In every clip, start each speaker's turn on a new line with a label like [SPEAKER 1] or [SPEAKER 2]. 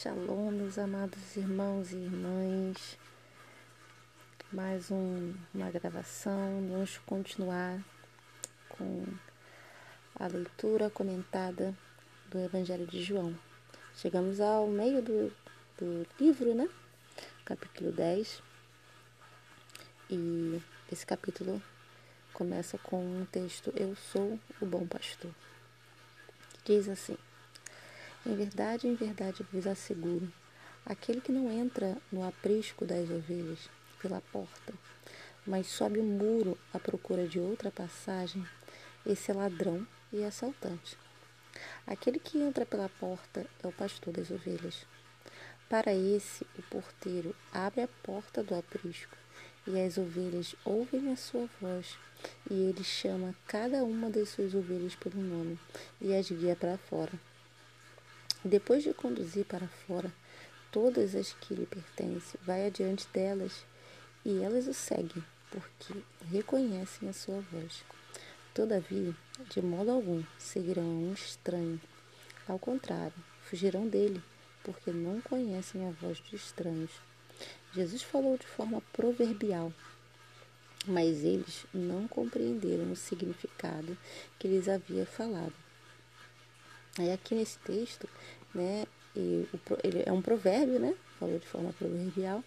[SPEAKER 1] Shalom, meus amados irmãos e irmãs. Mais um, uma gravação. Vamos continuar com a leitura comentada do Evangelho de João. Chegamos ao meio do, do livro, né? Capítulo 10. E esse capítulo começa com um texto: Eu sou o bom pastor. Diz assim. Em verdade, em verdade vos asseguro: aquele que não entra no aprisco das ovelhas pela porta, mas sobe o muro à procura de outra passagem, esse é ladrão e assaltante. Aquele que entra pela porta é o pastor das ovelhas. Para esse, o porteiro abre a porta do aprisco, e as ovelhas ouvem a sua voz, e ele chama cada uma das suas ovelhas pelo nome e as guia para fora. Depois de conduzir para fora todas as que lhe pertencem, vai adiante delas e elas o seguem, porque reconhecem a sua voz. Todavia, de modo algum, seguirão um estranho. Ao contrário, fugirão dele, porque não conhecem a voz de estranhos. Jesus falou de forma proverbial, mas eles não compreenderam o significado que lhes havia falado. Aí aqui nesse texto, né, e ele é um provérbio, né, falou de forma proverbial,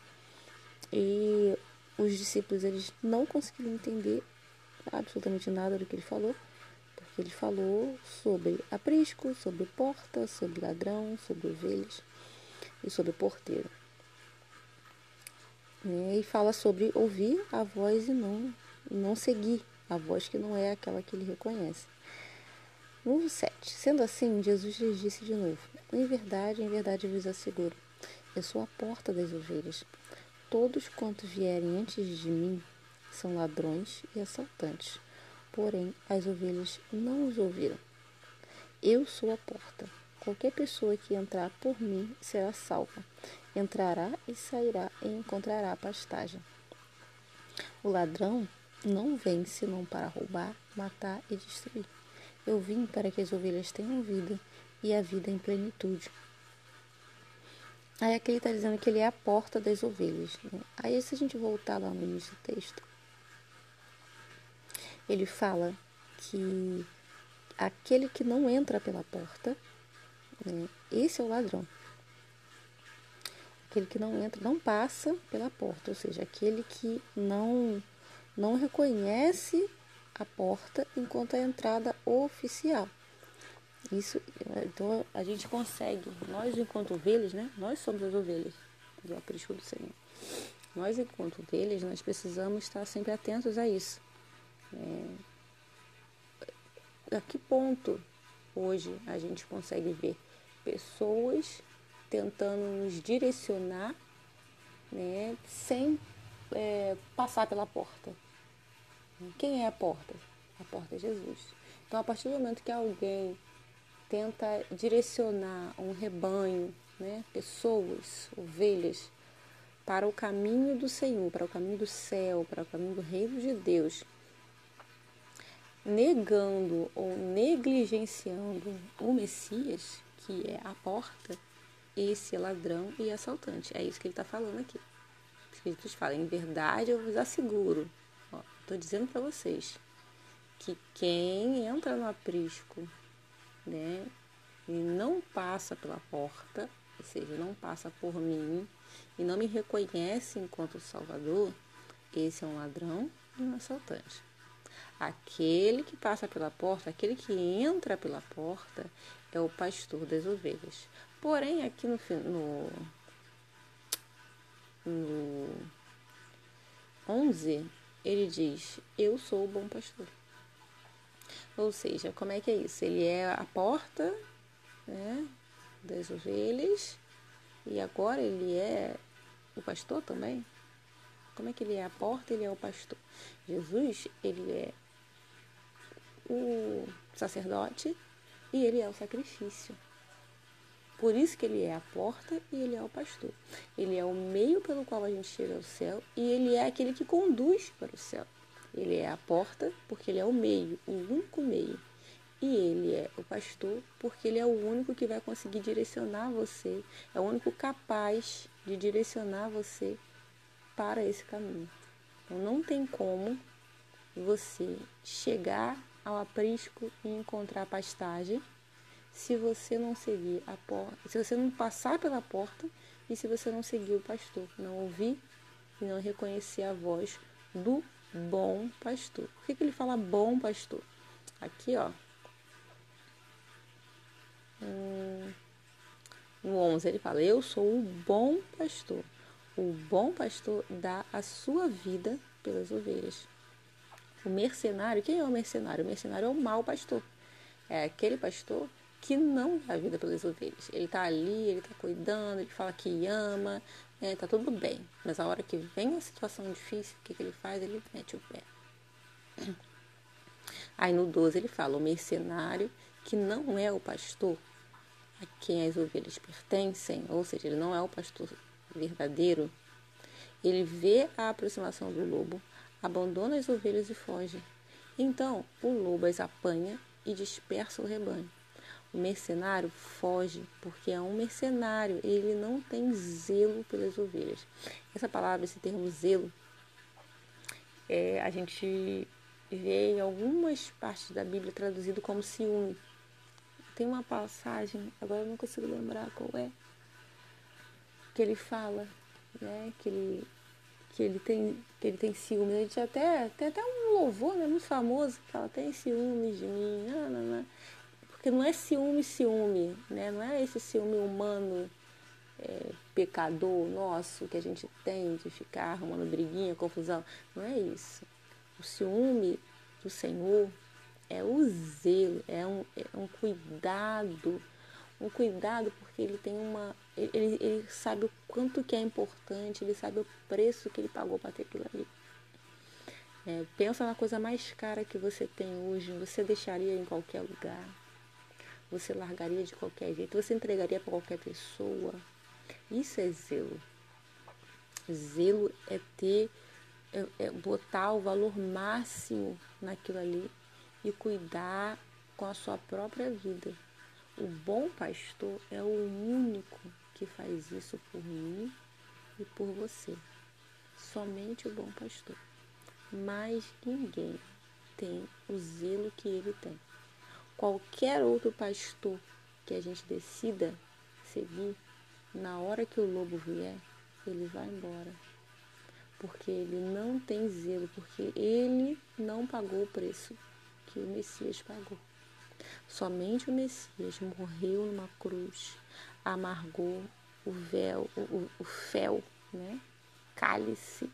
[SPEAKER 1] e os discípulos eles não conseguiram entender absolutamente nada do que ele falou, porque ele falou sobre aprisco, sobre porta, sobre ladrão, sobre ovelhas e sobre porteiro. Né, e fala sobre ouvir a voz e não, não seguir a voz que não é aquela que ele reconhece. No 7. Sendo assim, Jesus lhes disse de novo: Em verdade, em verdade vos asseguro, eu sou a porta das ovelhas. Todos quantos vierem antes de mim são ladrões e assaltantes, porém as ovelhas não os ouviram. Eu sou a porta. Qualquer pessoa que entrar por mim será salva. Entrará e sairá e encontrará pastagem. O ladrão não vem senão para roubar, matar e destruir. Eu vim para que as ovelhas tenham vida e a vida em plenitude. Aí aqui ele está dizendo que ele é a porta das ovelhas. Né? Aí se a gente voltar lá no início do texto, ele fala que aquele que não entra pela porta, né, esse é o ladrão. Aquele que não entra, não passa pela porta, ou seja, aquele que não, não reconhece a porta enquanto a entrada oficial. Isso, então a gente consegue, nós enquanto ovelhas, né? Nós somos as ovelhas do aprisco do Senhor. Nós enquanto ovelhas, nós precisamos estar sempre atentos a isso. É, a que ponto hoje a gente consegue ver pessoas tentando nos direcionar, né? Sem é, passar pela porta. Quem é a porta? A porta é Jesus. Então, a partir do momento que alguém tenta direcionar um rebanho, né, pessoas, ovelhas, para o caminho do Senhor, para o caminho do céu, para o caminho do reino de Deus, negando ou negligenciando o Messias, que é a porta, esse é ladrão e assaltante. É isso que ele está falando aqui. Os Espíritos falam, em verdade eu vos asseguro, Estou dizendo para vocês que quem entra no aprisco, né, e não passa pela porta, ou seja, não passa por mim e não me reconhece enquanto Salvador, esse é um ladrão e um assaltante. Aquele que passa pela porta, aquele que entra pela porta, é o pastor das ovelhas. Porém, aqui no, no, no 11, ele diz: Eu sou o bom pastor. Ou seja, como é que é isso? Ele é a porta né, das ovelhas e agora ele é o pastor também? Como é que ele é a porta? Ele é o pastor. Jesus, ele é o sacerdote e ele é o sacrifício. Por isso que ele é a porta e ele é o pastor. Ele é o meio pelo qual a gente chega ao céu e ele é aquele que conduz para o céu. Ele é a porta porque ele é o meio, o único meio. E ele é o pastor porque ele é o único que vai conseguir direcionar você, é o único capaz de direcionar você para esse caminho. Então não tem como você chegar ao aprisco e encontrar pastagem se você não seguir a porta, se você não passar pela porta e se você não seguir o pastor, não ouvir e não reconhecer a voz do bom pastor. Por que, que ele fala bom pastor? Aqui, ó. Hum, no 11 ele fala: Eu sou o bom pastor. O bom pastor dá a sua vida pelas ovelhas. O mercenário, quem é o mercenário? O mercenário é o mau pastor. É aquele pastor que não dá vida pelas ovelhas. Ele está ali, ele está cuidando, ele fala que ama, é, tá tudo bem. Mas a hora que vem a situação difícil, o que, que ele faz? Ele mete o pé. Aí no 12 ele fala: o mercenário que não é o pastor a quem as ovelhas pertencem, ou seja, ele não é o pastor verdadeiro, ele vê a aproximação do lobo, abandona as ovelhas e foge. Então o lobo as apanha e dispersa o rebanho. O mercenário foge porque é um mercenário, ele não tem zelo pelas ovelhas. Essa palavra, esse termo zelo, é, a gente vê em algumas partes da Bíblia traduzido como ciúme. Tem uma passagem, agora eu não consigo lembrar qual é, que ele fala, né, que ele que ele tem que ele tem ciúmes. A gente até tem até um louvor, né, muito famoso, que ela tem ciúmes de mim. Porque não é ciúme, ciúme, né, não é esse ciúme humano é, pecador nosso que a gente tem de ficar arrumando briguinha, confusão, não é isso. O ciúme do Senhor é o zelo, é um, é um cuidado, um cuidado porque ele tem uma. Ele, ele sabe o quanto que é importante, ele sabe o preço que ele pagou para ter aquilo ali. É, pensa na coisa mais cara que você tem hoje, você deixaria em qualquer lugar, você largaria de qualquer jeito, você entregaria para qualquer pessoa. Isso é zelo. Zelo é ter, é, é botar o valor máximo naquilo ali e cuidar com a sua própria vida. O bom pastor é o único que faz isso por mim e por você. Somente o bom pastor. Mas ninguém tem o zelo que ele tem. Qualquer outro pastor que a gente decida seguir, na hora que o lobo vier, ele vai embora. Porque ele não tem zelo, porque ele não pagou o preço que o Messias pagou. Somente o Messias morreu numa cruz, amargou o véu, o, o, fel, né? cálice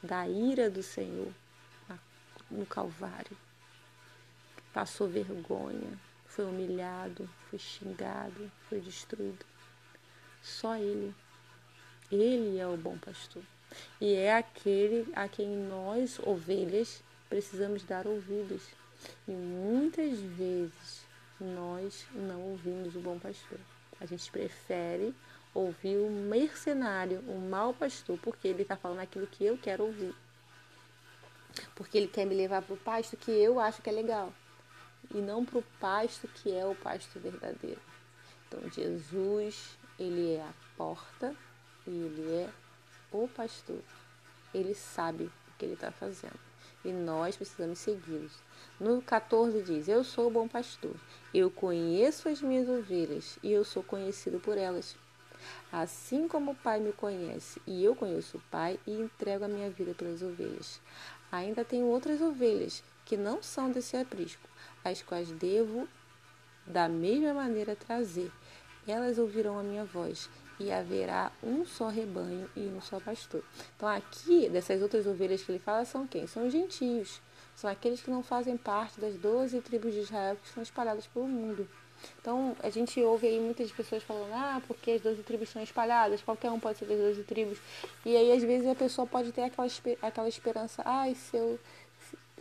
[SPEAKER 1] da ira do Senhor no Calvário. Passou vergonha, foi humilhado, foi xingado, foi destruído. Só Ele. Ele é o bom pastor. E é aquele a quem nós, ovelhas, precisamos dar ouvidos. E muitas vezes nós não ouvimos o bom pastor. A gente prefere ouvir o mercenário, o mau pastor, porque ele está falando aquilo que eu quero ouvir. Porque ele quer me levar para o pasto que eu acho que é legal. E não para o pasto que é o pasto verdadeiro. Então, Jesus, ele é a porta e ele é o pastor. Ele sabe o que ele está fazendo. E nós precisamos segui-los. No 14 diz: Eu sou o bom pastor, eu conheço as minhas ovelhas e eu sou conhecido por elas. Assim como o Pai me conhece e eu conheço o Pai e entrego a minha vida pelas ovelhas. Ainda tenho outras ovelhas que não são desse aprisco, as quais devo da mesma maneira trazer. Elas ouvirão a minha voz e haverá um só rebanho e um só pastor. Então, aqui, dessas outras ovelhas que ele fala, são quem? São os gentios. São aqueles que não fazem parte das doze tribos de Israel que estão espalhadas pelo mundo. Então, a gente ouve aí muitas pessoas falando, ah, porque as doze tribos são espalhadas, qualquer um pode ser das doze tribos. E aí, às vezes, a pessoa pode ter aquela, aquela esperança, ah, se eu,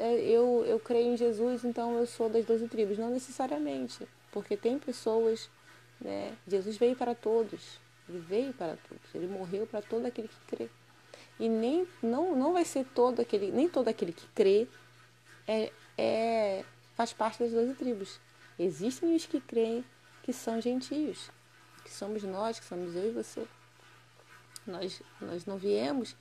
[SPEAKER 1] eu, eu creio em Jesus, então eu sou das doze tribos. Não necessariamente, porque tem pessoas, né? Jesus veio para todos, ele veio para todos, ele morreu para todo aquele que crê. E nem, não, não vai ser todo aquele, nem todo aquele que crê é, é, faz parte das doze tribos. Existem os que creem que são gentios, que somos nós, que somos eu e você. Nós, nós não viemos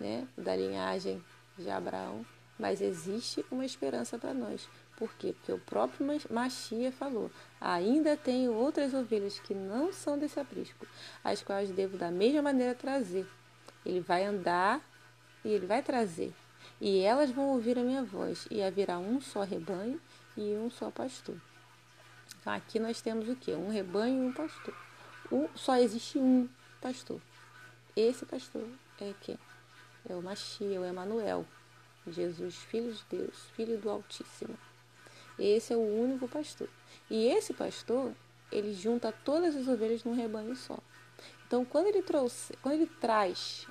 [SPEAKER 1] né, da linhagem de Abraão, mas existe uma esperança para nós. Por quê? Porque o próprio Machia falou: ainda tenho outras ovelhas que não são desse aprisco, as quais devo da mesma maneira trazer. Ele vai andar e ele vai trazer. E elas vão ouvir a minha voz, e haverá um só rebanho e um só pastor. Então, aqui nós temos o quê? Um rebanho e um pastor. O, só existe um pastor. Esse pastor é quem? É o Machia, o Emanuel. Jesus, filho de Deus, filho do Altíssimo. Esse é o único pastor. E esse pastor, ele junta todas as ovelhas num rebanho só. Então, quando ele trouxe, quando ele traz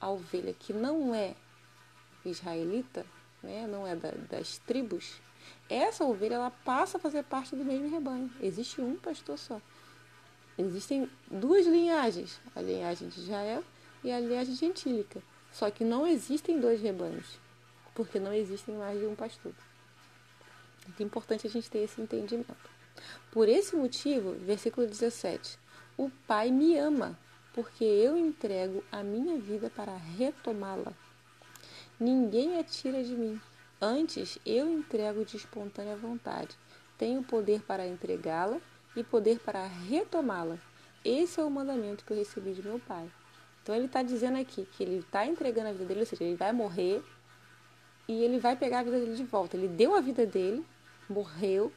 [SPEAKER 1] a ovelha que não é israelita, né, não é da, das tribos, essa ovelha ela passa a fazer parte do mesmo rebanho. Existe um pastor só. Existem duas linhagens, a linhagem de Israel e a linhagem gentílica. Só que não existem dois rebanhos, porque não existem mais de um pastor. É importante a gente ter esse entendimento. Por esse motivo, versículo 17: O Pai me ama, porque eu entrego a minha vida para retomá-la. Ninguém a tira de mim. Antes, eu entrego de espontânea vontade. Tenho poder para entregá-la e poder para retomá-la. Esse é o mandamento que eu recebi de meu Pai. Então ele está dizendo aqui que ele está entregando a vida dele, ou seja, ele vai morrer e ele vai pegar a vida dele de volta. Ele deu a vida dele, morreu,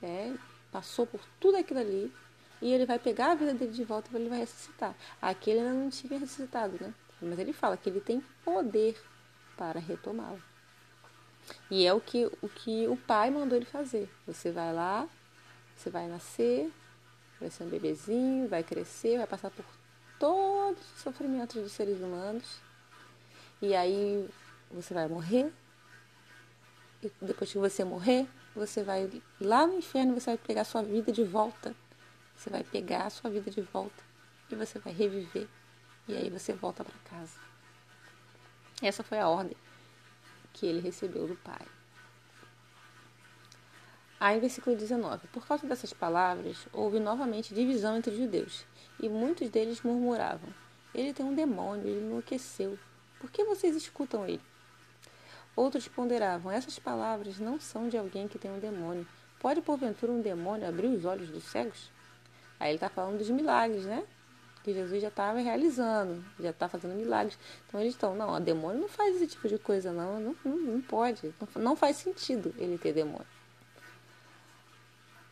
[SPEAKER 1] né, passou por tudo aquilo ali e ele vai pegar a vida dele de volta e ele vai ressuscitar. Aqui ele ainda não tinha ressuscitado, né? Mas ele fala que ele tem poder para retomá-lo. E é o que, o que o pai mandou ele fazer. Você vai lá, você vai nascer, vai ser um bebezinho, vai crescer, vai passar por todos os sofrimentos dos seres humanos. E aí você vai morrer. E depois que você morrer, você vai lá no inferno, você vai pegar sua vida de volta. Você vai pegar a sua vida de volta e você vai reviver. E aí você volta para casa. Essa foi a ordem que ele recebeu do Pai. Aí, versículo 19: Por causa dessas palavras, houve novamente divisão entre os judeus, e muitos deles murmuravam: Ele tem um demônio, ele enlouqueceu. Por que vocês escutam ele? Outros ponderavam: Essas palavras não são de alguém que tem um demônio. Pode, porventura, um demônio abrir os olhos dos cegos? Aí ele está falando dos milagres, né? Que Jesus já estava realizando, já está fazendo milagres. Então eles estão: Não, o demônio não faz esse tipo de coisa, não. Não, não, não pode. Não, não faz sentido ele ter demônio.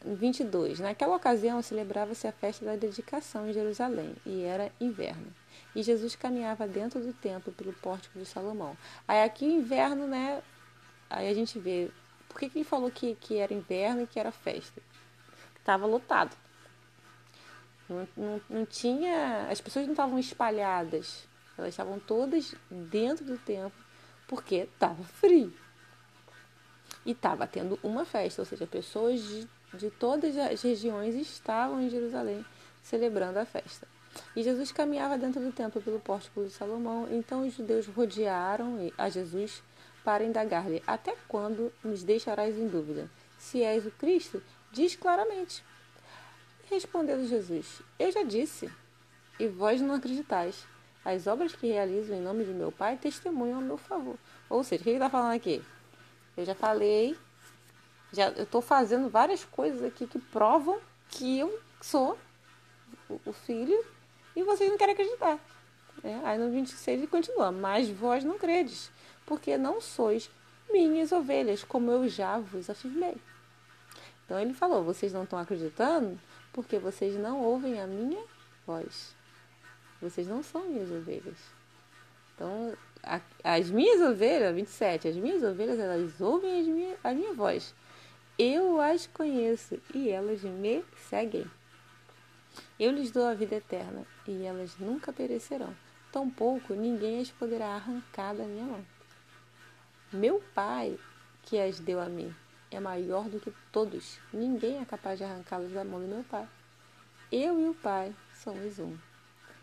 [SPEAKER 1] 22. Naquela ocasião celebrava-se a festa da dedicação em Jerusalém, e era inverno. E Jesus caminhava dentro do templo pelo pórtico de Salomão. Aí aqui inverno, né? Aí a gente vê. Por que, que ele falou que, que era inverno e que era festa? Estava lotado. Não, não, não tinha. As pessoas não estavam espalhadas. Elas estavam todas dentro do templo porque estava frio. E estava tendo uma festa, ou seja, pessoas de de todas as regiões estavam em Jerusalém celebrando a festa. E Jesus caminhava dentro do templo pelo pórtico de Salomão. Então os judeus rodearam a Jesus para indagar-lhe: Até quando nos deixarás em dúvida? Se és o Cristo, diz claramente. Respondeu Jesus: Eu já disse, e vós não acreditais. As obras que realizo em nome de meu Pai testemunham a meu favor. Ou seja, o que ele está falando aqui? Eu já falei já eu estou fazendo várias coisas aqui que provam que eu sou o, filho e vocês não querem acreditar. É, aí no 26 ele continua, mas vós não credes, porque não sois minhas ovelhas, como eu já vos afirmei. Então ele falou, vocês não estão acreditando porque vocês não ouvem a minha voz. Vocês não são minhas ovelhas. Então, a, as minhas ovelhas, 27, as minhas ovelhas, elas ouvem as minha, a minha voz. Eu as conheço e elas me seguem. Eu lhes dou a vida eterna e elas nunca perecerão. Tampouco ninguém as poderá arrancar da minha mão. Meu Pai, que as deu a mim, é maior do que todos. Ninguém é capaz de arrancá-las da mão do meu Pai. Eu e o Pai somos um.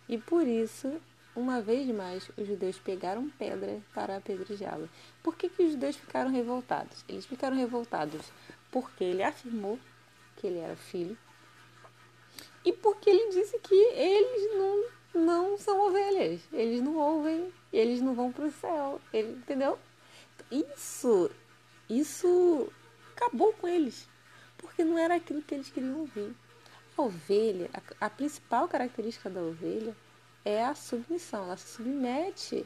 [SPEAKER 1] E por isso, uma vez mais, os judeus pegaram pedra para apedrejá-lo. Por que, que os judeus ficaram revoltados? Eles ficaram revoltados porque ele afirmou que ele era filho e porque ele disse que eles não, não são ovelhas, eles não ouvem, eles não vão para o céu, ele, entendeu? Isso, isso acabou com eles, porque não era aquilo que eles queriam ouvir. A ovelha, a, a principal característica da ovelha é a submissão, ela se submete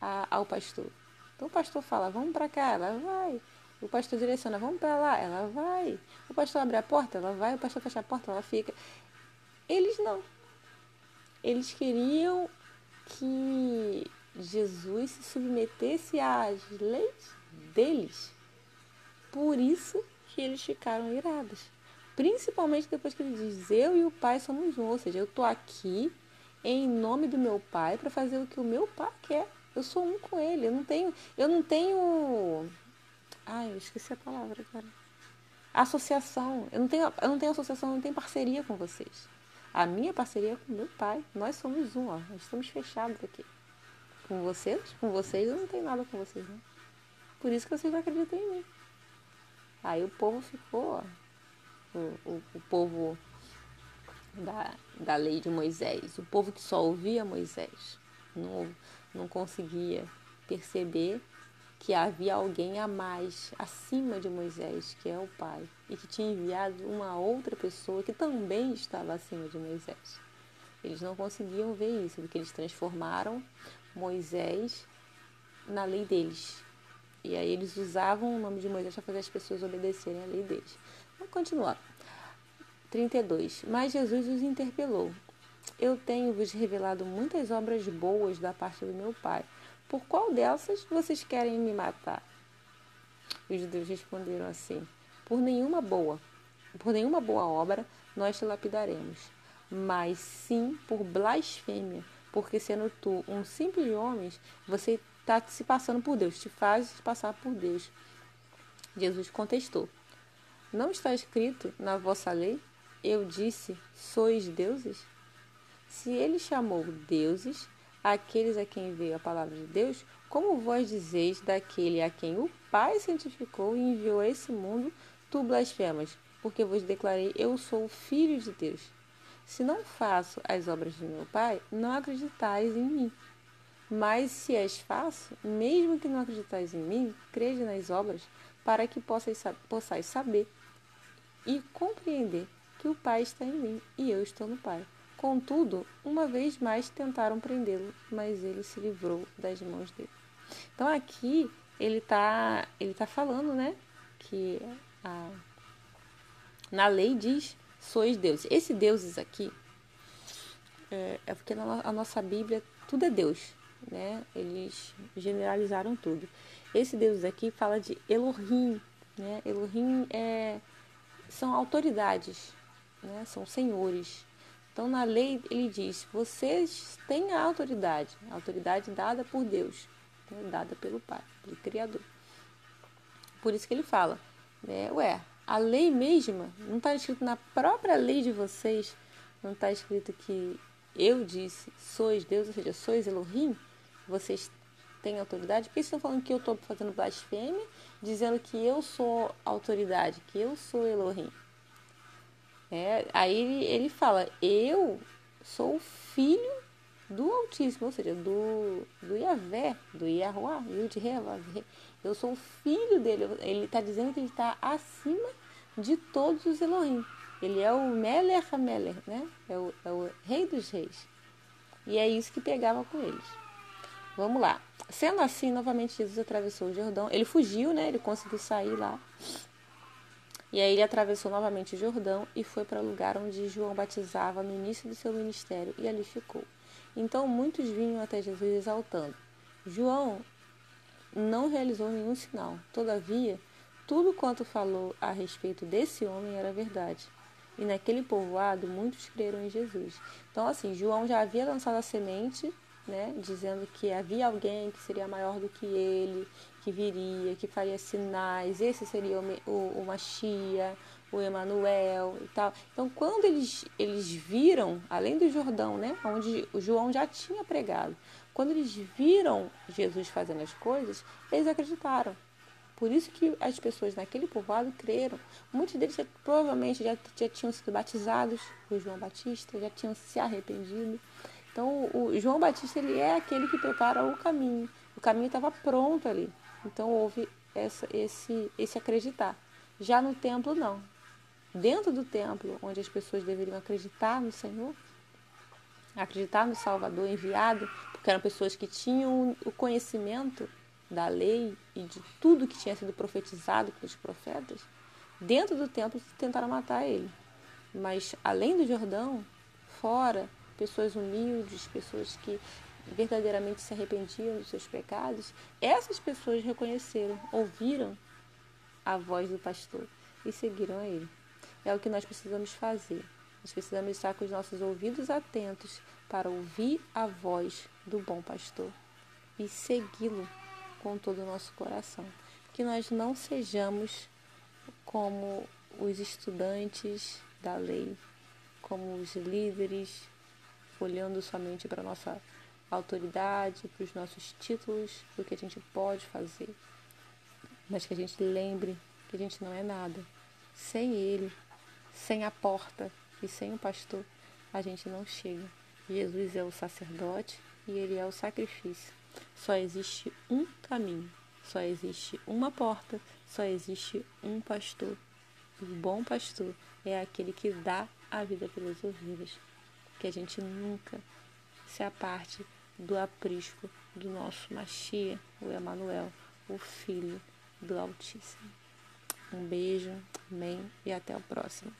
[SPEAKER 1] a, ao pastor. Então o pastor fala, vamos para cá, ela vai. O pastor direciona, vamos para lá, ela vai. O pastor abre a porta, ela vai. O pastor fecha a porta, ela fica. Eles não. Eles queriam que Jesus se submetesse às leis deles. Por isso que eles ficaram irados. Principalmente depois que ele diz: Eu e o Pai somos um. Ou seja, eu estou aqui em nome do meu Pai para fazer o que o meu Pai quer. Eu sou um com ele. Eu não tenho. Eu não tenho. Ai, eu esqueci a palavra agora. Associação. Eu não tenho, eu não tenho associação, eu não tenho parceria com vocês. A minha parceria é com meu pai. Nós somos um, ó. Nós estamos fechados aqui. Com vocês, com vocês eu não tenho nada com vocês, né? Por isso que vocês não acreditam em mim. Aí o povo ficou, ó, o, o, o povo da, da lei de Moisés, o povo que só ouvia Moisés, não, não conseguia perceber que havia alguém a mais acima de Moisés, que é o Pai, e que tinha enviado uma outra pessoa que também estava acima de Moisés. Eles não conseguiam ver isso, porque eles transformaram Moisés na lei deles. E aí eles usavam o nome de Moisés para fazer as pessoas obedecerem à lei deles. Vamos continuar. 32. Mas Jesus os interpelou. Eu tenho-vos revelado muitas obras boas da parte do meu Pai. Por qual dessas vocês querem me matar? Os judeus responderam assim: Por nenhuma boa, por nenhuma boa obra nós te lapidaremos, mas sim por blasfêmia, porque sendo tu um simples homem, você está se passando por Deus, te faz passar por Deus. Jesus contestou: Não está escrito na vossa lei? Eu disse: Sois deuses? Se ele chamou deuses aqueles a quem veio a palavra de Deus, como vós dizeis daquele a quem o Pai santificou e enviou a esse mundo, tu blasfemas, porque vos declarei, eu sou Filho de Deus. Se não faço as obras de meu Pai, não acreditais em mim. Mas se as faço, mesmo que não acreditais em mim, crede nas obras, para que possais, possais saber e compreender que o Pai está em mim e eu estou no Pai. Contudo, uma vez mais tentaram prendê-lo, mas ele se livrou das mãos dele. Então aqui ele está ele tá falando, né, que a, na lei diz sois deuses. Esse deuses aqui é, é porque na a nossa Bíblia tudo é Deus, né? Eles generalizaram tudo. Esse Deus aqui fala de Elohim, né? Elohim é, são autoridades, né? São senhores. Então, na lei, ele diz: vocês têm a autoridade, a autoridade dada por Deus, né? dada pelo Pai, pelo Criador. Por isso que ele fala: né? ué, a lei mesma, não está escrito na própria lei de vocês, não está escrito que eu disse, sois Deus, ou seja, sois Elohim, vocês têm autoridade? Por que estão falando que eu estou fazendo blasfêmia, dizendo que eu sou autoridade, que eu sou Elohim? É, aí ele, ele fala, eu sou filho do Altíssimo, ou seja, do, do Yahvé, do Yahuá, eu sou o filho dele. Ele está dizendo que ele está acima de todos os Elohim. Ele é o Meler Hameler, né? É o, é o rei dos reis. E é isso que pegava com eles. Vamos lá. Sendo assim, novamente Jesus atravessou o Jordão. Ele fugiu, né? Ele conseguiu sair lá e aí ele atravessou novamente o Jordão e foi para o lugar onde João batizava no início do seu ministério e ali ficou. Então muitos vinham até Jesus exaltando. João não realizou nenhum sinal. Todavia, tudo quanto falou a respeito desse homem era verdade. E naquele povoado muitos creram em Jesus. Então, assim, João já havia lançado a semente, né, dizendo que havia alguém que seria maior do que ele, que viria, que faria sinais, esse seria o, o, o Machia, o Emanuel e tal. Então, quando eles, eles viram, além do Jordão, né, onde o João já tinha pregado, quando eles viram Jesus fazendo as coisas, eles acreditaram. Por isso que as pessoas naquele povoado creram. Muitos deles já, provavelmente já, já tinham sido batizados por João Batista, já tinham se arrependido. Então, o João Batista ele é aquele que prepara o caminho. O caminho estava pronto ali. Então, houve essa, esse, esse acreditar. Já no templo, não. Dentro do templo, onde as pessoas deveriam acreditar no Senhor, acreditar no Salvador enviado, porque eram pessoas que tinham o conhecimento da lei e de tudo que tinha sido profetizado pelos profetas, dentro do templo tentaram matar ele. Mas além do Jordão, fora, pessoas humildes, pessoas que verdadeiramente se arrependiam dos seus pecados, essas pessoas reconheceram, ouviram a voz do pastor e seguiram a ele. É o que nós precisamos fazer. Nós precisamos estar com os nossos ouvidos atentos para ouvir a voz do bom pastor e segui-lo com todo o nosso coração. Que nós não sejamos como os estudantes da lei, como os líderes, olhando somente para a nossa autoridade, para os nossos títulos, para o que a gente pode fazer. Mas que a gente lembre que a gente não é nada. Sem Ele, sem a porta e sem o pastor, a gente não chega. Jesus é o sacerdote e Ele é o sacrifício. Só existe um caminho, só existe uma porta, só existe um pastor. O bom pastor é aquele que dá a vida pelas ovelhas. Que a gente nunca se aparte do aprisco do nosso Machia, o Emanuel, o Filho do Altíssimo. Um beijo, amém e até o próximo.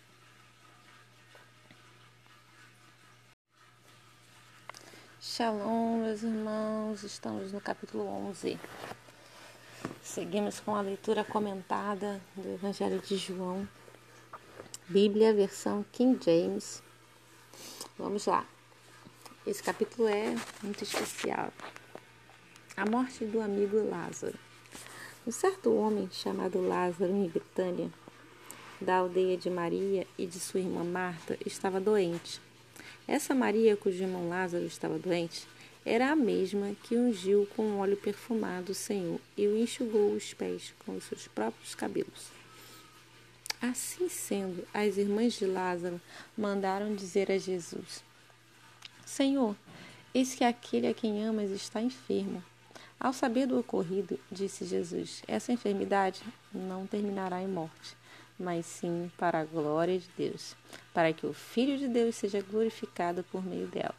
[SPEAKER 1] Shalom, meus irmãos, estamos no capítulo 11. Seguimos com a leitura comentada do Evangelho de João, Bíblia, versão King James. Vamos lá. Esse capítulo é muito especial. A morte do amigo Lázaro. Um certo homem chamado Lázaro em Betânia, da aldeia de Maria e de sua irmã Marta, estava doente. Essa Maria, cujo irmão Lázaro estava doente, era a mesma que ungiu com óleo perfumado o Senhor e o enxugou os pés com os seus próprios cabelos. Assim sendo, as irmãs de Lázaro mandaram dizer a Jesus: Senhor, eis que aquele a quem amas está enfermo. Ao saber do ocorrido, disse Jesus: Essa enfermidade não terminará em morte mas sim para a glória de Deus, para que o Filho de Deus seja glorificado por meio dela.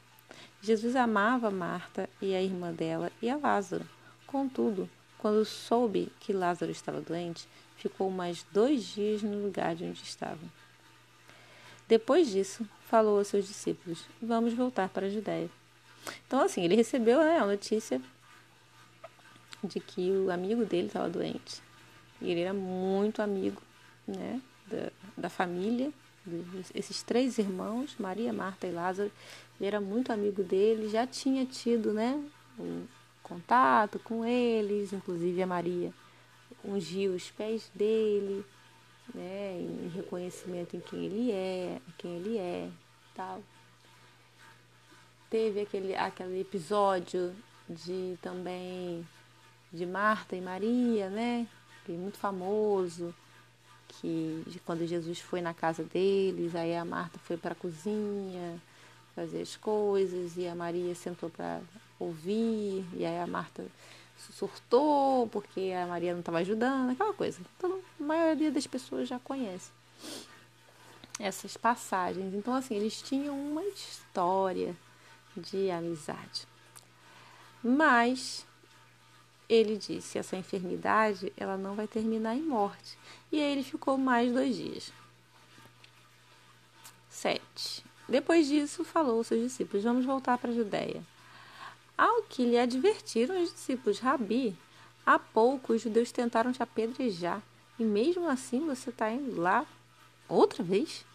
[SPEAKER 1] Jesus amava Marta e a irmã dela e a Lázaro. Contudo, quando soube que Lázaro estava doente, ficou mais dois dias no lugar de onde estava. Depois disso, falou aos seus discípulos: Vamos voltar para a Judéia. Então, assim, ele recebeu né, a notícia de que o amigo dele estava doente. E ele era muito amigo né, da, da família, esses três irmãos, Maria, Marta e Lázaro, ele era muito amigo dele, já tinha tido né, um contato com eles, inclusive a Maria ungiu os pés dele, né, em reconhecimento em quem ele é, quem ele é, tal. Teve aquele, aquele episódio de também de Marta e Maria, né, que é muito famoso, que de quando Jesus foi na casa deles, aí a Marta foi para a cozinha fazer as coisas e a Maria sentou para ouvir, e aí a Marta surtou porque a Maria não estava ajudando, aquela coisa. Então, a maioria das pessoas já conhece essas passagens. Então, assim, eles tinham uma história de amizade. Mas ele disse: essa enfermidade ela não vai terminar em morte. E aí ele ficou mais dois dias. 7. Depois disso, falou aos seus discípulos: Vamos voltar para a Judéia. Ao que lhe advertiram os discípulos: Rabi, há pouco os judeus tentaram te apedrejar, e mesmo assim você está indo lá outra vez?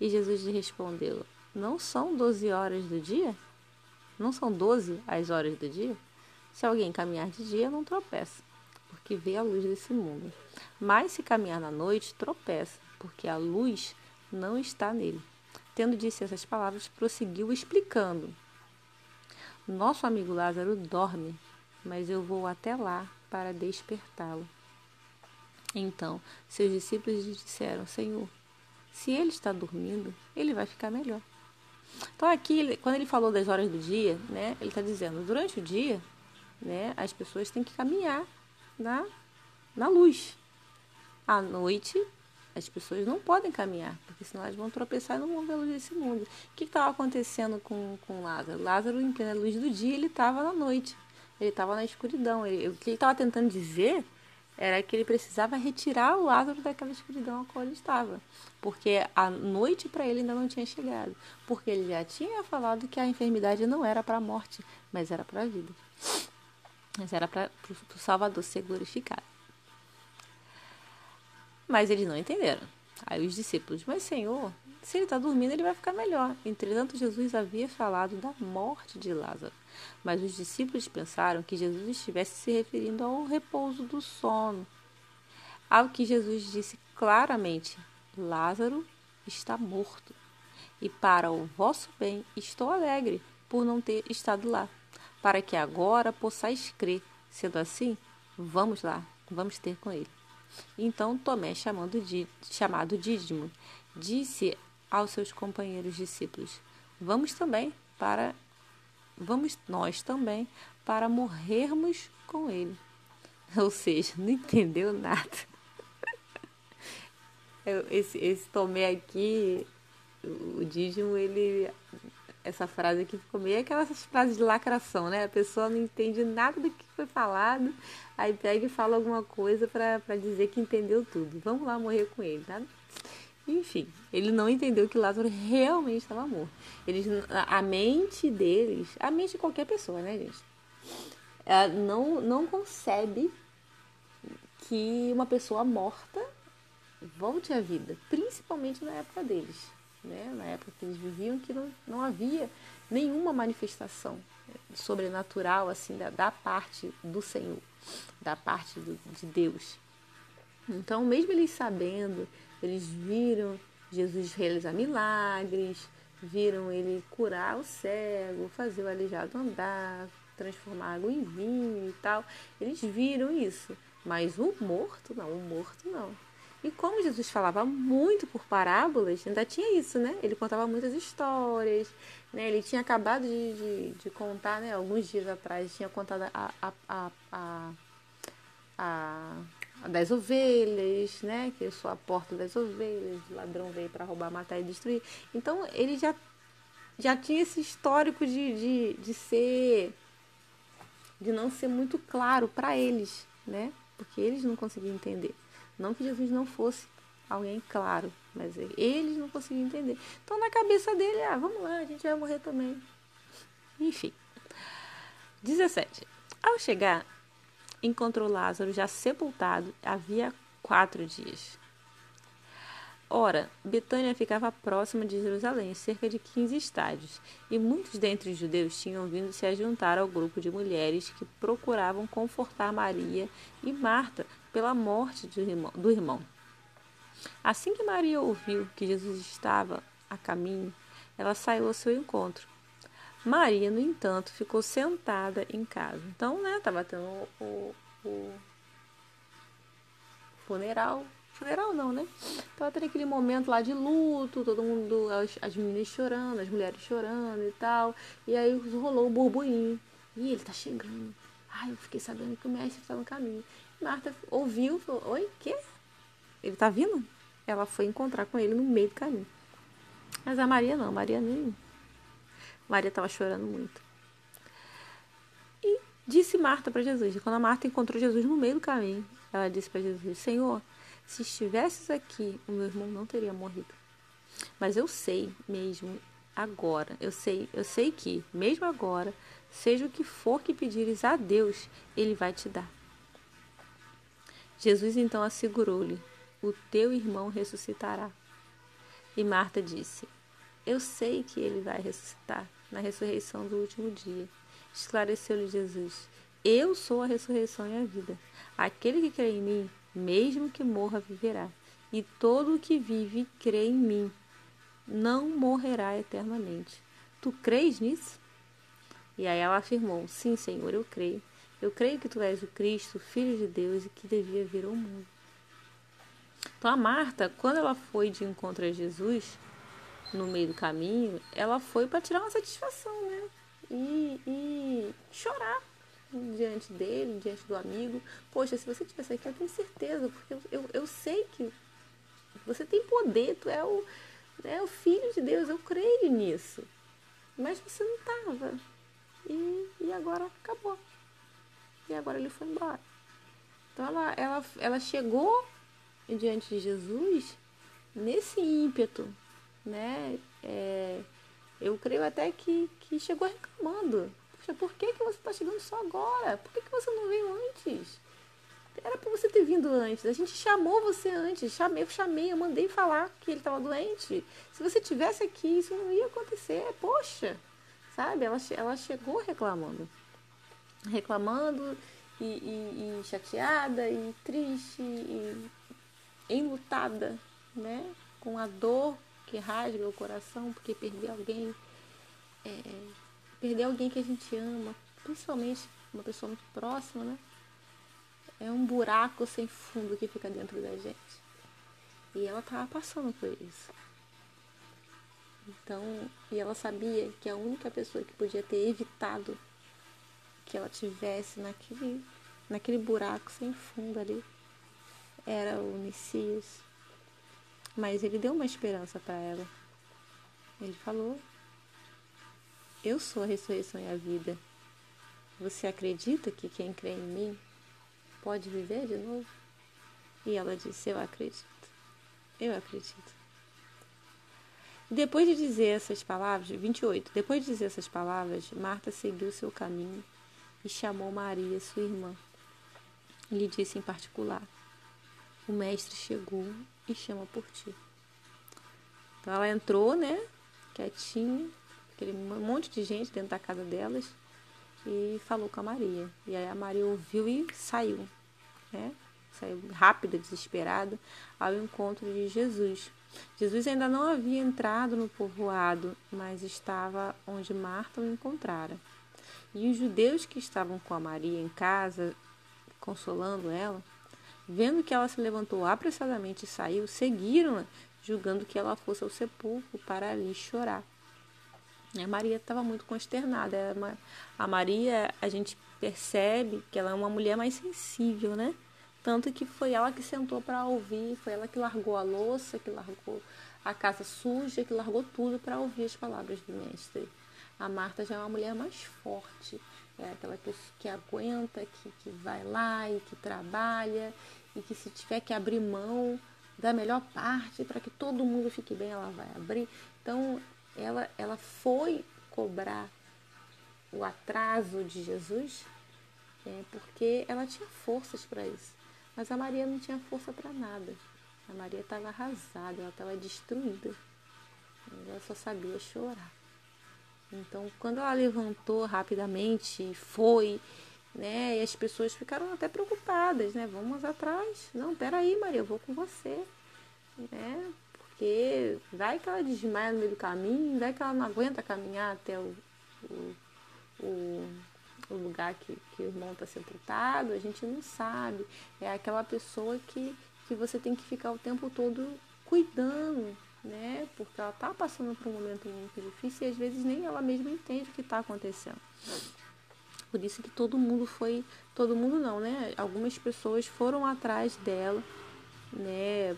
[SPEAKER 1] E Jesus lhe respondeu: Não são doze horas do dia? Não são doze as horas do dia? Se alguém caminhar de dia, não tropeça, porque vê a luz desse mundo. Mas se caminhar na noite, tropeça, porque a luz não está nele. Tendo dito essas palavras, prosseguiu explicando: Nosso amigo Lázaro dorme, mas eu vou até lá para despertá-lo. Então, seus discípulos lhe disseram: Senhor, se ele está dormindo, ele vai ficar melhor. Então, aqui, quando ele falou das horas do dia, né, ele está dizendo: durante o dia, né, as pessoas têm que caminhar na, na luz. À noite, as pessoas não podem caminhar, porque senão elas vão tropeçar e não vão ver a luz desse mundo. O que estava acontecendo com, com Lázaro? Lázaro, em plena luz do dia, ele estava na noite. Ele estava na escuridão. Ele, o que ele estava tentando dizer era que ele precisava retirar o Lázaro daquela escuridão a qual ele estava. Porque a noite para ele ainda não tinha chegado. Porque ele já tinha falado que a enfermidade não era para a morte, mas era para a vida. Mas era para o Salvador ser glorificado. Mas eles não entenderam. Aí os discípulos, mas Senhor, se ele está dormindo, ele vai ficar melhor. Entretanto, Jesus havia falado da morte de Lázaro. Mas os discípulos pensaram que Jesus estivesse se referindo ao repouso do sono. Ao que Jesus disse claramente: Lázaro está morto. E para o vosso bem estou alegre por não ter estado lá, para que agora possais crer. Sendo assim, vamos lá, vamos ter com ele. Então Tomé, chamando chamado Dídimo, disse aos seus companheiros discípulos: Vamos também para vamos nós também para morrermos com ele. Ou seja, não entendeu nada. Esse, esse Tomé aqui, o Dídimo, ele. Essa frase aqui ficou meio aquelas frases de lacração, né? A pessoa não entende nada do que foi falado, aí pega e fala alguma coisa para dizer que entendeu tudo. Vamos lá morrer com ele, tá? Enfim, ele não entendeu que Lázaro realmente estava morto. Eles, a mente deles, a mente de qualquer pessoa, né, gente? Ela não, não concebe que uma pessoa morta volte à vida, principalmente na época deles, né? Na época que eles viviam, que não, não havia nenhuma manifestação sobrenatural assim da, da parte do Senhor, da parte do, de Deus. Então, mesmo eles sabendo eles viram Jesus realizar milagres, viram ele curar o cego, fazer o aleijado andar, transformar água em vinho e tal. Eles viram isso, mas o morto não, o morto não. E como Jesus falava muito por parábolas, ainda tinha isso, né? Ele contava muitas histórias, né? Ele tinha acabado de, de, de contar, né? Alguns dias atrás, tinha contado a, a, a, a, a das ovelhas, né? Que eu sou a porta das ovelhas, o ladrão veio para roubar, matar e destruir. Então ele já, já tinha esse histórico de, de, de ser. de não ser muito claro para eles, né? Porque eles não conseguiam entender. Não que Jesus não fosse alguém claro, mas eles não conseguiam entender. Então na cabeça dele, ah, vamos lá, a gente vai morrer também. Enfim. 17. Ao chegar encontrou Lázaro já sepultado havia quatro dias. Ora, Betânia ficava próxima de Jerusalém, cerca de 15 estádios, e muitos dentre os judeus tinham vindo se juntar ao grupo de mulheres que procuravam confortar Maria e Marta pela morte do irmão. Assim que Maria ouviu que Jesus estava a caminho, ela saiu ao seu encontro Maria, no entanto, ficou sentada em casa. Então, né, tava tendo o, o funeral. Funeral não, né? Tava tendo aquele momento lá de luto, todo mundo, as, as meninas chorando, as mulheres chorando e tal. E aí rolou o burburinho. E ele tá chegando. Ai, eu fiquei sabendo que o mestre está no caminho. Marta ouviu, falou: Oi, quê? Ele tá vindo? Ela foi encontrar com ele no meio do caminho. Mas a Maria não, Maria nem Maria estava chorando muito. E disse Marta para Jesus. E quando a Marta encontrou Jesus no meio do caminho, ela disse para Jesus: Senhor, se estivesses aqui, o meu irmão não teria morrido. Mas eu sei mesmo agora, eu sei, eu sei que mesmo agora, seja o que for que pedires a Deus, ele vai te dar. Jesus então assegurou-lhe: O teu irmão ressuscitará. E Marta disse: Eu sei que ele vai ressuscitar na ressurreição do último dia. Esclareceu-lhe Jesus: Eu sou a ressurreição e a vida. Aquele que crê em mim, mesmo que morra, viverá. E todo o que vive e crê em mim não morrerá eternamente. Tu crês nisso? E aí ela afirmou: Sim, Senhor, eu creio. Eu creio que tu és o Cristo, Filho de Deus, e que devia vir ao mundo. Então a Marta, quando ela foi de encontro a Jesus, no meio do caminho, ela foi para tirar uma satisfação, né? E, e, chorar diante dele, diante do amigo. Poxa, se você tivesse aqui, eu tenho certeza, porque eu, eu, sei que você tem poder, tu é o, é o filho de Deus, eu creio nisso. Mas você não estava. E, e agora acabou. E agora ele foi embora. Então ela, ela, ela chegou diante de Jesus nesse ímpeto, né? É, eu creio até que, que chegou reclamando. Poxa, por que, que você está chegando só agora? Por que, que você não veio antes? Era para você ter vindo antes. A gente chamou você antes. Chamei, eu chamei, eu mandei falar que ele estava doente. Se você tivesse aqui, isso não ia acontecer. Poxa, sabe? Ela, ela chegou reclamando. Reclamando e, e, e chateada e triste e enlutada, né? Com a dor que rasga o coração porque perder alguém, é, perder alguém que a gente ama, principalmente uma pessoa muito próxima, né? É um buraco sem fundo que fica dentro da gente. E ela estava passando por isso. Então, e ela sabia que a única pessoa que podia ter evitado que ela tivesse naquele, naquele buraco sem fundo ali era o Messias. Mas ele deu uma esperança para ela. Ele falou: Eu sou a ressurreição e a vida. Você acredita que quem crê em mim pode viver de novo? E ela disse: Eu acredito. Eu acredito. Depois de dizer essas palavras, 28, depois de dizer essas palavras, Marta seguiu seu caminho e chamou Maria, sua irmã. E lhe disse em particular: O mestre chegou e chama por ti. Então ela entrou, né, quietinha, aquele monte de gente dentro da casa delas e falou com a Maria. E aí a Maria ouviu e saiu, né? Saiu rápida, desesperada, ao encontro de Jesus. Jesus ainda não havia entrado no povoado, mas estava onde Marta o encontrara. E os judeus que estavam com a Maria em casa, consolando ela, vendo que ela se levantou apressadamente e saiu, seguiram-na, julgando que ela fosse ao sepulcro para ali chorar. A Maria estava muito consternada. A Maria, a gente percebe que ela é uma mulher mais sensível, né? Tanto que foi ela que sentou para ouvir, foi ela que largou a louça, que largou a casa suja, que largou tudo para ouvir as palavras do mestre. A Marta já é uma mulher mais forte, é aquela pessoa que aguenta, que, que vai lá e que trabalha e que se tiver que abrir mão da melhor parte para que todo mundo fique bem, ela vai abrir. Então, ela, ela foi cobrar o atraso de Jesus é, porque ela tinha forças para isso. Mas a Maria não tinha força para nada. A Maria estava arrasada, ela estava destruída. Ela só sabia chorar. Então, quando ela levantou rapidamente e foi, né, e as pessoas ficaram até preocupadas, né? Vamos atrás. Não, peraí, Maria, eu vou com você. Né? Porque vai que ela desmaia no meio do caminho, vai que ela não aguenta caminhar até o, o, o, o lugar que, que o irmão está sepultado, a gente não sabe. É aquela pessoa que, que você tem que ficar o tempo todo cuidando, né? Porque ela está passando por um momento muito difícil e às vezes nem ela mesma entende o que está acontecendo. Por isso que todo mundo foi, todo mundo não, né? Algumas pessoas foram atrás dela, né,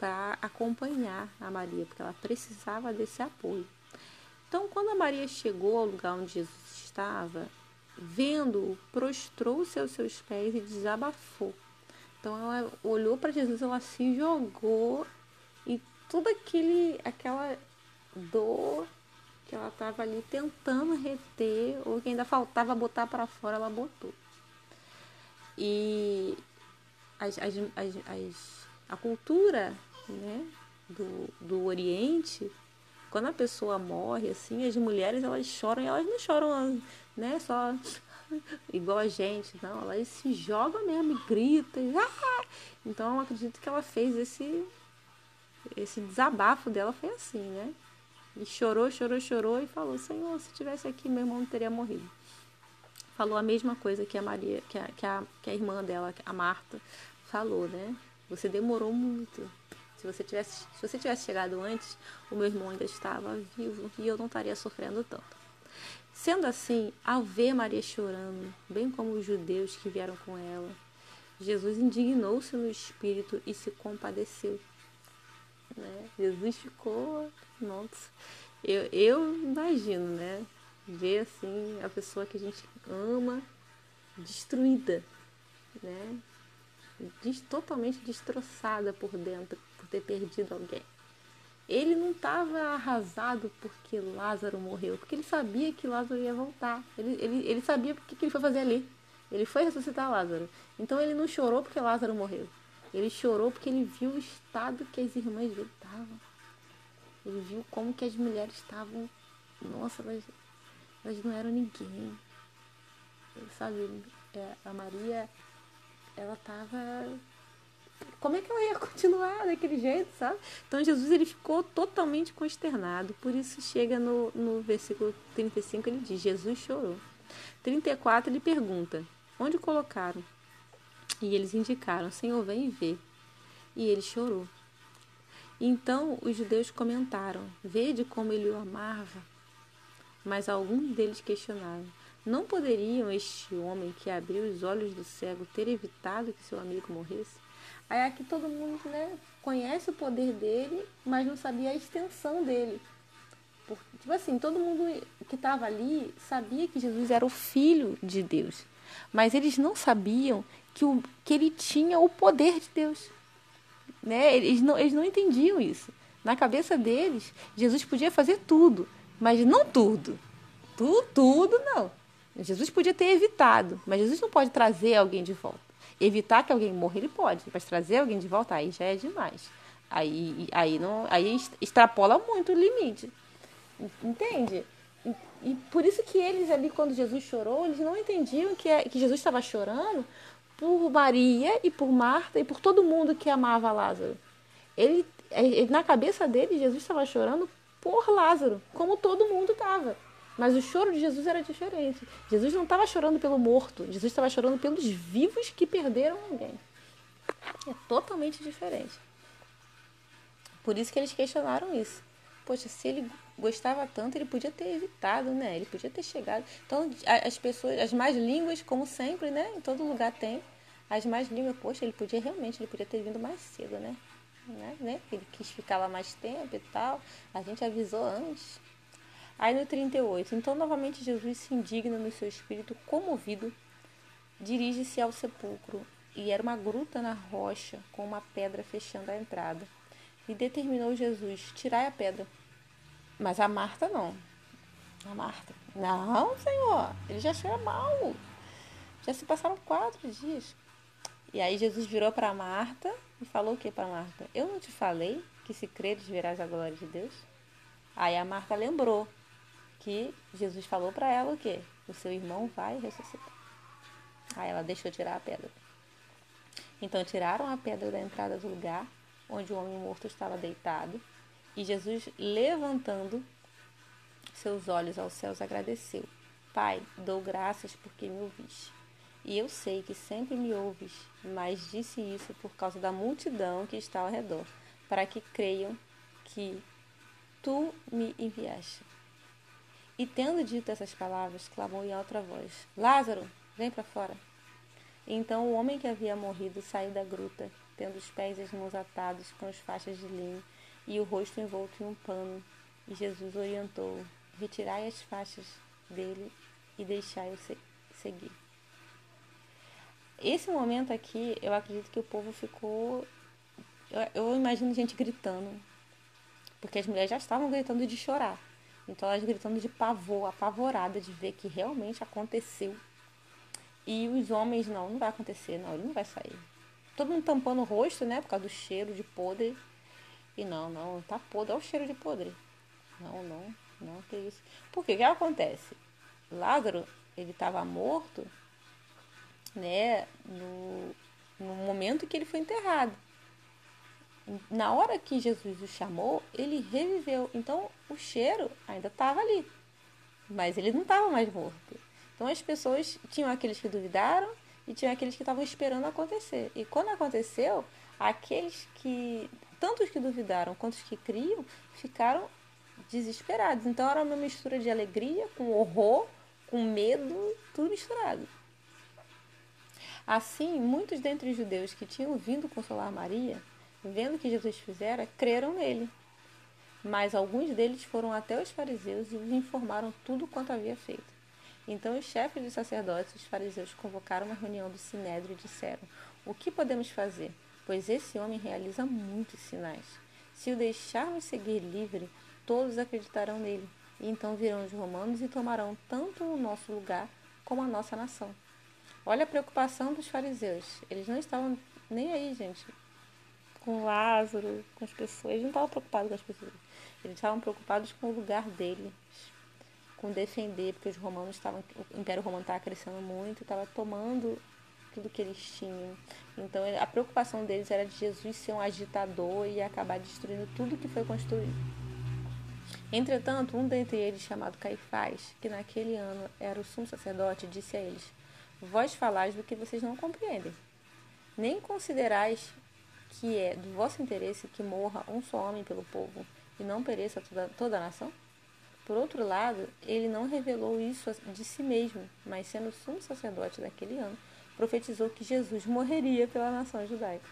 [SPEAKER 1] para acompanhar a Maria, porque ela precisava desse apoio. Então, quando a Maria chegou ao lugar onde Jesus estava, vendo-o, prostrou-se aos seus pés e desabafou. Então, ela olhou para Jesus, ela se jogou tudo aquele, aquela dor que ela estava ali tentando reter, ou que ainda faltava botar para fora, ela botou. E as, as, as, as, a cultura né, do, do Oriente, quando a pessoa morre, assim, as mulheres elas choram e elas não choram né, só igual a gente, não, elas se jogam mesmo e gritam. Ah! Então eu acredito que ela fez esse esse desabafo dela foi assim, né? E chorou, chorou, chorou e falou: Senhor, se tivesse aqui, meu irmão não teria morrido. Falou a mesma coisa que a Maria, que a, que a, que a irmã dela, a Marta, falou, né? Você demorou muito. Se você tivesse, se você tivesse chegado antes, o meu irmão ainda estava vivo e eu não estaria sofrendo tanto. Sendo assim, ao ver Maria chorando, bem como os judeus que vieram com ela, Jesus indignou-se no espírito e se compadeceu. Né? Jesus ficou, nossa, eu, eu imagino, né? Ver assim a pessoa que a gente ama destruída, né? totalmente destroçada por dentro por ter perdido alguém. Ele não estava arrasado porque Lázaro morreu, porque ele sabia que Lázaro ia voltar. Ele, ele, ele sabia o que ele foi fazer ali. Ele foi ressuscitar Lázaro. Então ele não chorou porque Lázaro morreu. Ele chorou porque ele viu o estado que as irmãs dele estavam. Ele viu como que as mulheres estavam. Nossa, elas, elas não eram ninguém. Ele sabe, é, a Maria, ela estava como é que ela ia continuar daquele jeito, sabe? Então Jesus ele ficou totalmente consternado. Por isso chega no, no versículo 35, ele diz: Jesus chorou. 34 ele pergunta: Onde colocaram? E eles indicaram: Senhor, vem vê. E ele chorou. Então os judeus comentaram: Vede como ele o amava. Mas alguns deles questionaram: Não poderiam este homem que abriu os olhos do cego ter evitado que seu amigo morresse? Aí aqui todo mundo né, conhece o poder dele, mas não sabia a extensão dele. Por, tipo assim, todo mundo que estava ali sabia que Jesus era o Filho de Deus, mas eles não sabiam que, o, que ele tinha o poder de Deus. Né? Eles, não, eles não entendiam isso. Na cabeça deles, Jesus podia fazer tudo, mas não tudo. Tudo, tudo não. Jesus podia ter evitado, mas Jesus não pode trazer alguém de volta. Evitar que alguém morra, ele pode, mas trazer alguém de volta, aí já é demais. Aí, aí, não, aí extrapola muito o limite. Entende? E, e por isso que eles ali, quando Jesus chorou, eles não entendiam que, é, que Jesus estava chorando por Maria e por Marta e por todo mundo que amava Lázaro. Ele, ele na cabeça dele, Jesus estava chorando por Lázaro, como todo mundo estava. Mas o choro de Jesus era diferente. Jesus não estava chorando pelo morto, Jesus estava chorando pelos vivos que perderam alguém. É totalmente diferente. Por isso que eles questionaram isso. Poxa, se ele gostava tanto, ele podia ter evitado, né? Ele podia ter chegado. Então, as pessoas, as mais línguas, como sempre, né? Em todo lugar tem. As mais línguas, poxa, ele podia realmente, ele podia ter vindo mais cedo, né? né? né? Ele quis ficar lá mais tempo e tal. A gente avisou antes. Aí no 38, então novamente Jesus se indigna no seu espírito comovido, dirige-se ao sepulcro, e era uma gruta na rocha com uma pedra fechando a entrada. E determinou Jesus: tirai a pedra. Mas a Marta não. A Marta, não, Senhor, ele já cheira mal. Já se passaram quatro dias. E aí Jesus virou para Marta e falou o que para Marta? Eu não te falei que se creres verás a glória de Deus? Aí a Marta lembrou que Jesus falou para ela o quê? O seu irmão vai ressuscitar. Aí ela deixou tirar a pedra. Então tiraram a pedra da entrada do lugar onde o homem morto estava deitado, e Jesus, levantando seus olhos aos céus, agradeceu: Pai, dou graças porque me ouviste. E eu sei que sempre me ouves, mas disse isso por causa da multidão que está ao redor, para que creiam que tu me enviaste. E tendo dito essas palavras, clamou em outra voz: Lázaro, vem para fora. Então o homem que havia morrido saiu da gruta, tendo os pés e as mãos atados com as faixas de linho e o rosto envolto em um pano. E Jesus orientou: Retirai as faixas dele e deixai-o seguir. Esse momento aqui, eu acredito que o povo ficou. Eu, eu imagino gente gritando, porque as mulheres já estavam gritando de chorar. Então elas gritando de pavor, apavorada de ver que realmente aconteceu. E os homens, não, não vai acontecer, não, ele não vai sair. Todo mundo tampando o rosto, né, por causa do cheiro de podre. E não, não, tá podre, olha o cheiro de podre. Não, não, não, que isso. Porque o que acontece? Lázaro, ele estava morto, né, no, no momento que ele foi enterrado na hora que Jesus o chamou, ele reviveu. Então o cheiro ainda estava ali, mas ele não estava mais morto. Então as pessoas tinham aqueles que duvidaram e tinham aqueles que estavam esperando acontecer. E quando aconteceu, aqueles que, tanto os que duvidaram quanto os que criam, ficaram desesperados. Então era uma mistura de alegria com horror, com medo, tudo misturado. Assim, muitos dentre os judeus que tinham vindo consolar Maria, vendo o que Jesus fizera, creram nele. Mas alguns deles foram até os fariseus e lhes informaram tudo quanto havia feito. Então os chefes dos sacerdotes e os fariseus convocaram uma reunião do Sinédrio e disseram: O que podemos fazer? Pois esse homem realiza muitos sinais. Se o deixarmos seguir livre, todos acreditarão nele. E então virão os romanos e tomarão tanto o nosso lugar como a nossa nação. Olha a preocupação dos fariseus. Eles não estavam nem aí, gente, com Lázaro, com as pessoas. Eles não estavam preocupados com as pessoas. Eles estavam preocupados com o lugar deles, com defender, porque os romanos estavam, o Império Romano estava crescendo muito, estava tomando tudo que eles tinham. Então a preocupação deles era de Jesus ser um agitador e acabar destruindo tudo que foi construído. Entretanto, um dentre eles, chamado Caifás, que naquele ano era o sumo sacerdote, disse a eles: Vós falais do que vocês não compreendem. Nem considerais que é do vosso interesse que morra um só homem pelo povo e não pereça toda, toda a nação? Por outro lado, ele não revelou isso de si mesmo, mas sendo sumo sacerdote daquele ano, profetizou que Jesus morreria pela nação judaica.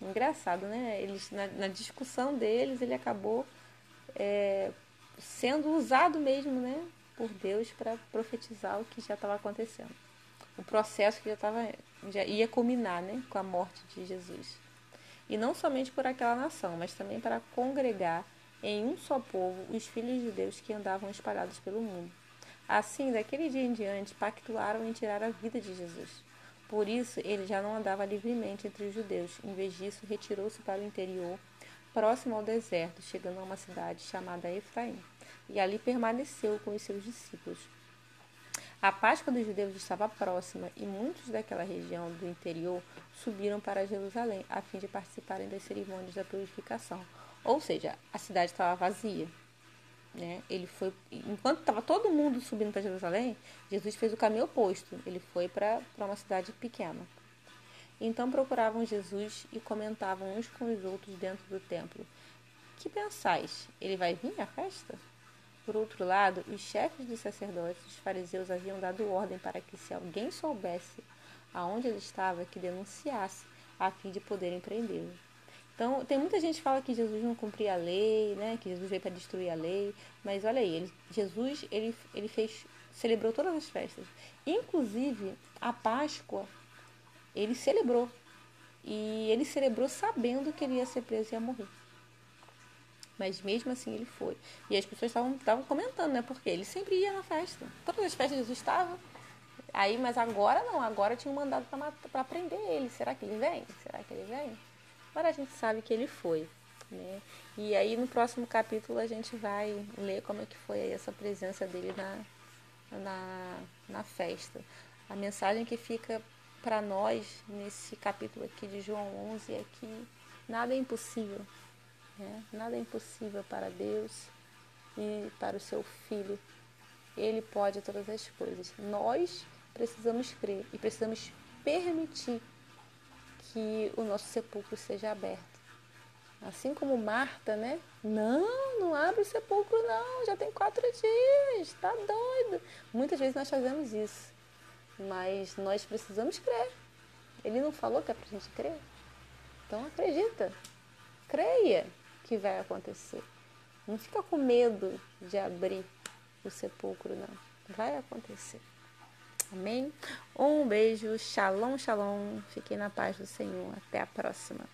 [SPEAKER 1] Engraçado, né? Eles, na, na discussão deles, ele acabou é, sendo usado mesmo, né, por Deus para profetizar o que já estava acontecendo. O processo que já, tava, já ia culminar, né, com a morte de Jesus. E não somente por aquela nação, mas também para congregar em um só povo os filhos de Deus que andavam espalhados pelo mundo. Assim, daquele dia em diante, pactuaram em tirar a vida de Jesus. Por isso, ele já não andava livremente entre os judeus. Em vez disso, retirou-se para o interior, próximo ao deserto, chegando a uma cidade chamada Efraim. E ali permaneceu com os seus discípulos. A Páscoa dos judeus estava próxima e muitos daquela região do interior subiram para Jerusalém a fim de participarem das cerimônias da purificação. Ou seja, a cidade estava vazia. Né? Ele foi, enquanto estava todo mundo subindo para Jerusalém, Jesus fez o caminho oposto. Ele foi para uma cidade pequena. Então procuravam Jesus e comentavam uns com os outros dentro do templo: Que pensais? Ele vai vir à festa? Por outro lado, os chefes dos sacerdotes e os fariseus haviam dado ordem para que, se alguém soubesse aonde ele estava, que denunciasse, a fim de poderem prendê-lo. Então, tem muita gente que fala que Jesus não cumpria a lei, né? Que Jesus veio para destruir a lei. Mas olha aí, ele, Jesus ele, ele fez, celebrou todas as festas. Inclusive, a Páscoa, ele celebrou. E ele celebrou sabendo que ele ia ser preso e ia morrer. Mas mesmo assim ele foi. E as pessoas estavam comentando, né? Porque ele sempre ia na festa. Todas as festas Jesus estava. Aí, mas agora não, agora tinha um mandado para prender ele. Será que ele vem? Será que ele vem? Agora a gente sabe que ele foi. Né? E aí no próximo capítulo a gente vai ler como é que foi essa presença dele na, na, na festa. A mensagem que fica para nós nesse capítulo aqui de João 11 é que nada é impossível. Né? Nada é impossível para Deus e para o seu Filho. Ele pode todas as coisas. Nós precisamos crer e precisamos permitir que o nosso sepulcro seja aberto. Assim como Marta, né? Não, não abre o sepulcro, não, já tem quatro dias, tá doido. Muitas vezes nós fazemos isso, mas nós precisamos crer. Ele não falou que é pra gente crer? Então acredita, creia que vai acontecer. Não fica com medo de abrir o sepulcro, não. Vai acontecer. Amém? Um beijo, shalom, shalom. Fiquem na paz do Senhor. Até a próxima.